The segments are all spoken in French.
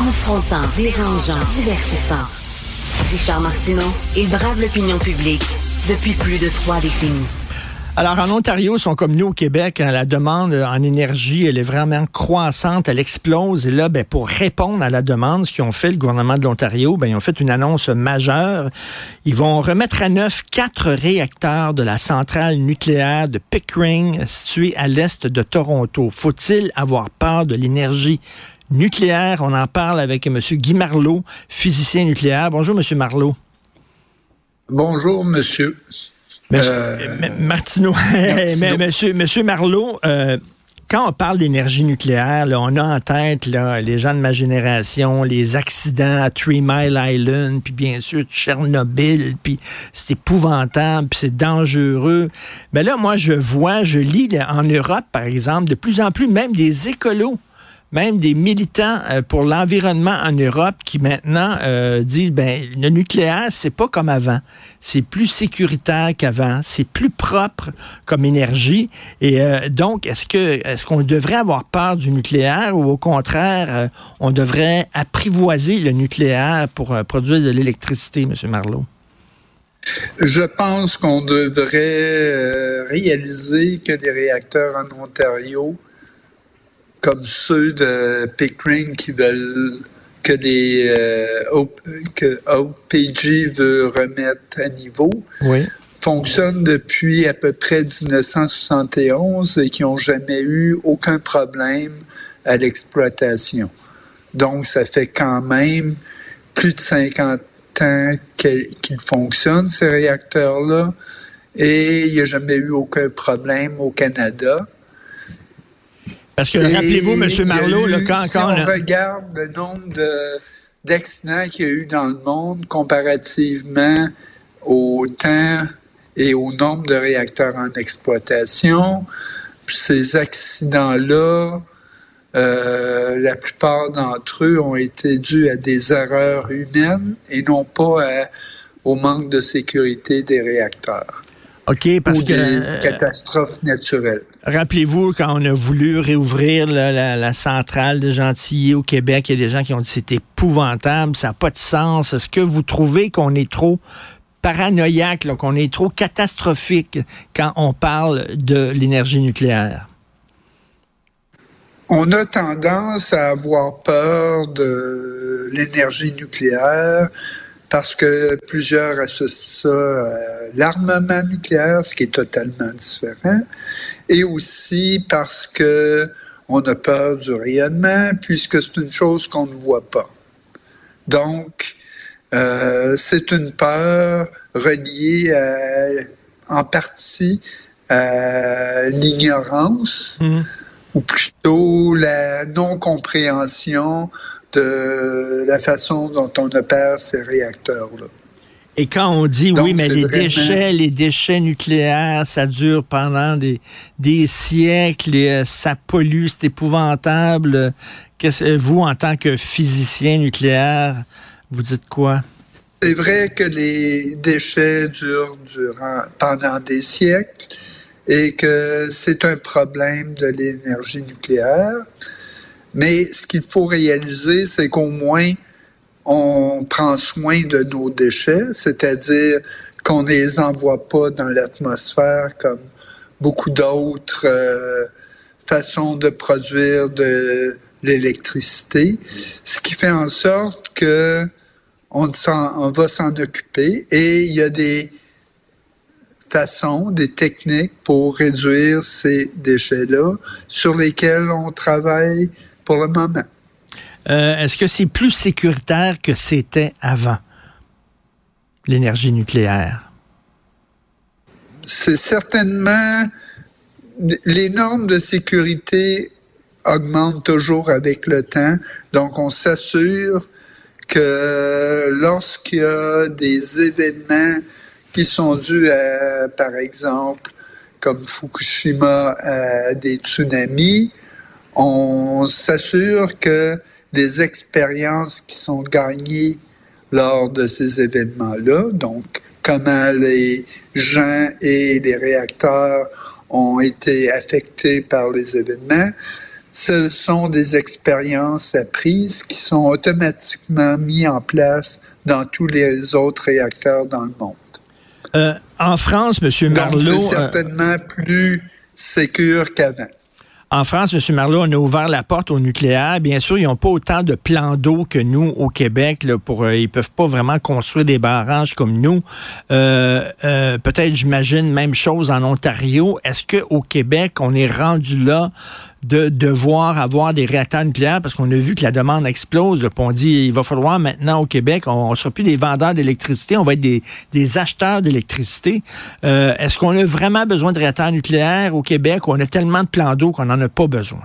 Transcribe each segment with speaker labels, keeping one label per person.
Speaker 1: Confrontant, dérangeant, divertissant. Richard Martineau, il brave l'opinion publique depuis plus de trois décennies.
Speaker 2: Alors, en Ontario, sont comme nous au Québec. hein, la demande en énergie, elle est vraiment croissante, elle explose. Et là, ben, pour répondre à la demande, ce qu'ils ont fait, le gouvernement de l'Ontario, ben, ils ont fait une annonce majeure. Ils vont remettre à neuf quatre réacteurs de la centrale nucléaire de Pickering, située à l'est de Toronto. Faut-il avoir peur de l'énergie nucléaire? On en parle avec M. Guy Marleau, physicien nucléaire. Bonjour, M. Marleau.
Speaker 3: Bonjour, monsieur.
Speaker 2: Monsieur,
Speaker 3: Euh,
Speaker 2: M- Martineau, monsieur, monsieur Marleau, euh, quand on parle d'énergie nucléaire, là, on a en tête là, les gens de ma génération, les accidents à Three Mile Island, puis bien sûr Tchernobyl, puis c'est épouvantable, puis c'est dangereux. Mais là, moi, je vois, je lis là, en Europe, par exemple, de plus en plus, même des écolos même des militants euh, pour l'environnement en Europe qui maintenant euh, disent ben le nucléaire c'est pas comme avant, c'est plus sécuritaire qu'avant, c'est plus propre comme énergie. Et euh, donc est-ce que est-ce qu'on devrait avoir peur du nucléaire ou au contraire on devrait apprivoiser le nucléaire pour produire de l'électricité monsieur Marlowe?
Speaker 3: Je pense qu'on devrait réaliser que les réacteurs en Ontario, comme ceux de Pickering qui veulent que les euh, que OPG veut remettre à niveau,
Speaker 2: Oui.
Speaker 3: fonctionnent depuis à peu près 1971 et qui n'ont jamais eu aucun problème à l'exploitation. Donc, ça fait quand même plus de 50 ans qu'ils fonctionnent, ces réacteurs-là, et il n'y a jamais eu aucun problème au Canada.
Speaker 2: Parce que rappelez-vous
Speaker 3: a
Speaker 2: Marleau
Speaker 3: eu,
Speaker 2: là, quand,
Speaker 3: si
Speaker 2: quand
Speaker 3: on regarde le nombre de- d'accidents qu'il y a eu dans le monde comparativement au temps et au nombre de réacteurs en exploitation, ces accidents-là, euh, la plupart d'entre eux ont été dus à des erreurs humaines et non pas à- au manque de sécurité des réacteurs
Speaker 2: OK parce
Speaker 3: ou des
Speaker 2: euh,
Speaker 3: catastrophes naturelles.
Speaker 2: Rappelez-vous, quand on a voulu réouvrir la, la centrale de Gentilly au Québec, il y a des gens qui ont dit que c'est épouvantable, ça n'a pas de sens. Est-ce que vous trouvez qu'on est trop paranoïaque, qu'on est trop catastrophique quand on parle de l'énergie nucléaire?
Speaker 3: On a tendance à avoir peur de l'énergie nucléaire parce que plusieurs associent ça à l'armement nucléaire, ce qui est totalement différent, et aussi parce que on a peur du rayonnement, puisque c'est une chose qu'on ne voit pas. Donc, euh, c'est une peur reliée en partie à l'ignorance
Speaker 2: Mhm.
Speaker 3: Ou plutôt la non-compréhension de la façon dont on opère ces réacteurs-là.
Speaker 2: Et quand on dit
Speaker 3: Donc,
Speaker 2: oui, mais les
Speaker 3: vraiment-
Speaker 2: déchets, les déchets nucléaires, ça dure pendant des, des siècles, et, euh, ça pollue, c'est épouvantable. Qu'est-ce, vous, en tant que physicien nucléaire, vous dites quoi?
Speaker 3: C'est vrai que les déchets durent durant, pendant des siècles et que c'est un problème de l'énergie nucléaire. Mais ce qu'il faut réaliser, c'est qu'au moins, on prend soin de nos déchets, c'est-à-dire qu'on ne les envoie pas dans l'atmosphère comme beaucoup d'autres euh, façons de produire de l'électricité, ce qui fait en sorte que on, on va s'en occuper et il y a des façons, des techniques pour réduire ces déchets-là sur lesquels on travaille pour le moment.
Speaker 2: Euh, est-ce que c'est plus sécuritaire que c'était avant, l'énergie nucléaire?
Speaker 3: C'est certainement les normes de sécurité augmente toujours avec le temps. Donc, on s'assure que lorsqu'il y a des événements qui sont dus à, par exemple, comme Fukushima, à des tsunamis, on s'assure que les expériences qui sont gagnées lors de ces événements-là, donc comment les gens et les réacteurs ont été affectés par les événements, ce sont des expériences apprises qui sont automatiquement mises en place dans tous les autres réacteurs dans le monde.
Speaker 2: Euh, en France, M. Marleau...
Speaker 3: C'est euh, certainement plus sécure qu'avant.
Speaker 2: En France, M. Marleau, on a ouvert la porte au nucléaire. Bien sûr, ils n'ont pas autant de plans d'eau que nous au Québec. Là, pour, euh, ils peuvent pas vraiment construire des barrages comme nous. Euh, euh, peut-être, j'imagine, même chose en Ontario. Est-ce qu'au Québec, on est rendu là de devoir avoir des réacteurs nucléaires parce qu'on a vu que la demande explose. on dit il va falloir maintenant au Québec, on ne sera plus des vendeurs d'électricité, on va être des, acheteurs d'électricité. Euh, Est-ce qu'on a vraiment besoin de réacteurs nucléaires au Québec? On a tellement de plans d'eau qu'on n'en a pas besoin?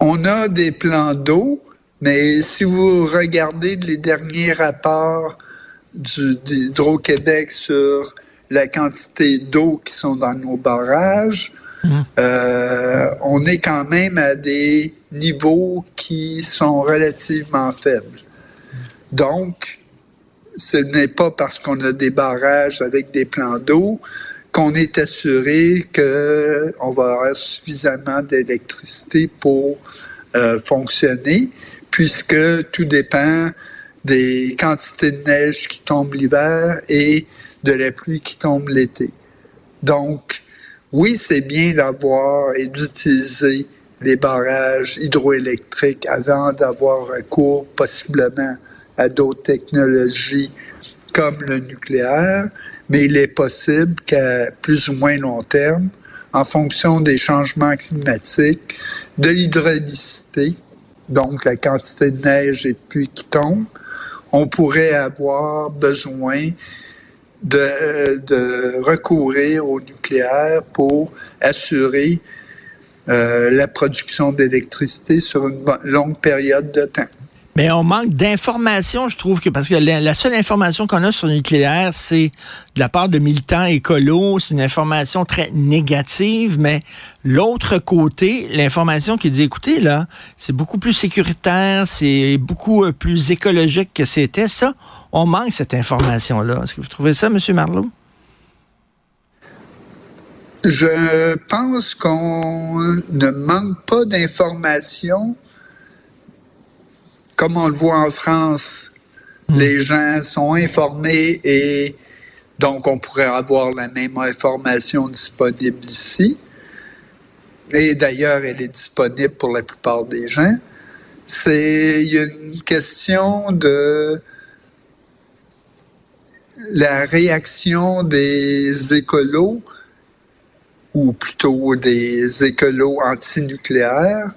Speaker 3: On a des plans d'eau, mais si vous regardez les derniers rapports d'Hydro-Québec sur la quantité d'eau qui sont dans nos barrages, euh, on est quand même à des niveaux qui sont relativement faibles. Donc, ce n'est pas parce qu'on a des barrages avec des plans d'eau qu'on est assuré qu'on va avoir suffisamment d'électricité pour euh, fonctionner, puisque tout dépend des quantités de neige qui tombent l'hiver et de la pluie qui tombe l'été. Donc, oui, c'est bien d'avoir et d'utiliser les barrages hydroélectriques avant d'avoir recours possiblement à d'autres technologies comme le nucléaire, mais il est possible qu'à plus ou moins long terme, en fonction des changements climatiques, de l'hydraulicité, donc la quantité de neige et de pluie qui tombe, on pourrait avoir besoin de, recourir au nucléaire pour assurer euh, la production d'électricité sur une longue période de temps.
Speaker 2: Mais on manque d'informations, je trouve que parce que la, seule information qu'on a sur le nucléaire, c'est de la part de militants écolos, c'est une information très négative, mais l'autre côté, l'information qui dit écoutez là, c'est beaucoup plus sécuritaire, c'est beaucoup euh, plus écologique que c'était ça, on manque cette information là. Est-ce que vous trouvez ça monsieur Marlowe?
Speaker 3: Je pense qu'on ne manque pas d'informations comme on le voit en France, hmm. les gens sont informés et donc on pourrait avoir la même information disponible ici. Et d'ailleurs, elle est disponible pour la plupart des gens. C'est une question de la réaction des écolos, ou plutôt des écolos antinucléaires,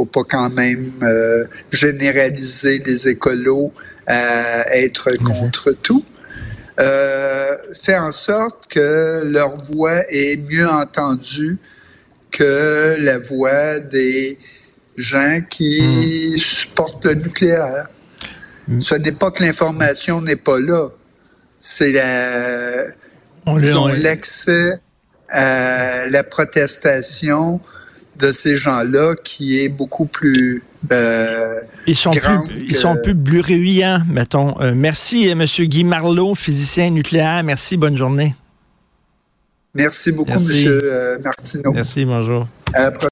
Speaker 3: faut pas quand même euh, généraliser les écolos à être contre tout. Euh, faire en sorte que leur voix est mieux entendue que la voix des gens qui hmm. supportent le nucléaire. Hmm. Ce n'est pas que l'information n'est pas là, c'est la, l'excès à la protestation de ces gens-là qui est beaucoup plus euh,
Speaker 2: ils sont plus ils sont plus bruyants, mettons. Euh, merci, euh, M. Guy Marlot, physicien nucléaire. Merci, bonne journée.
Speaker 3: Merci beaucoup, M. Martineau.
Speaker 2: Merci, bonjour.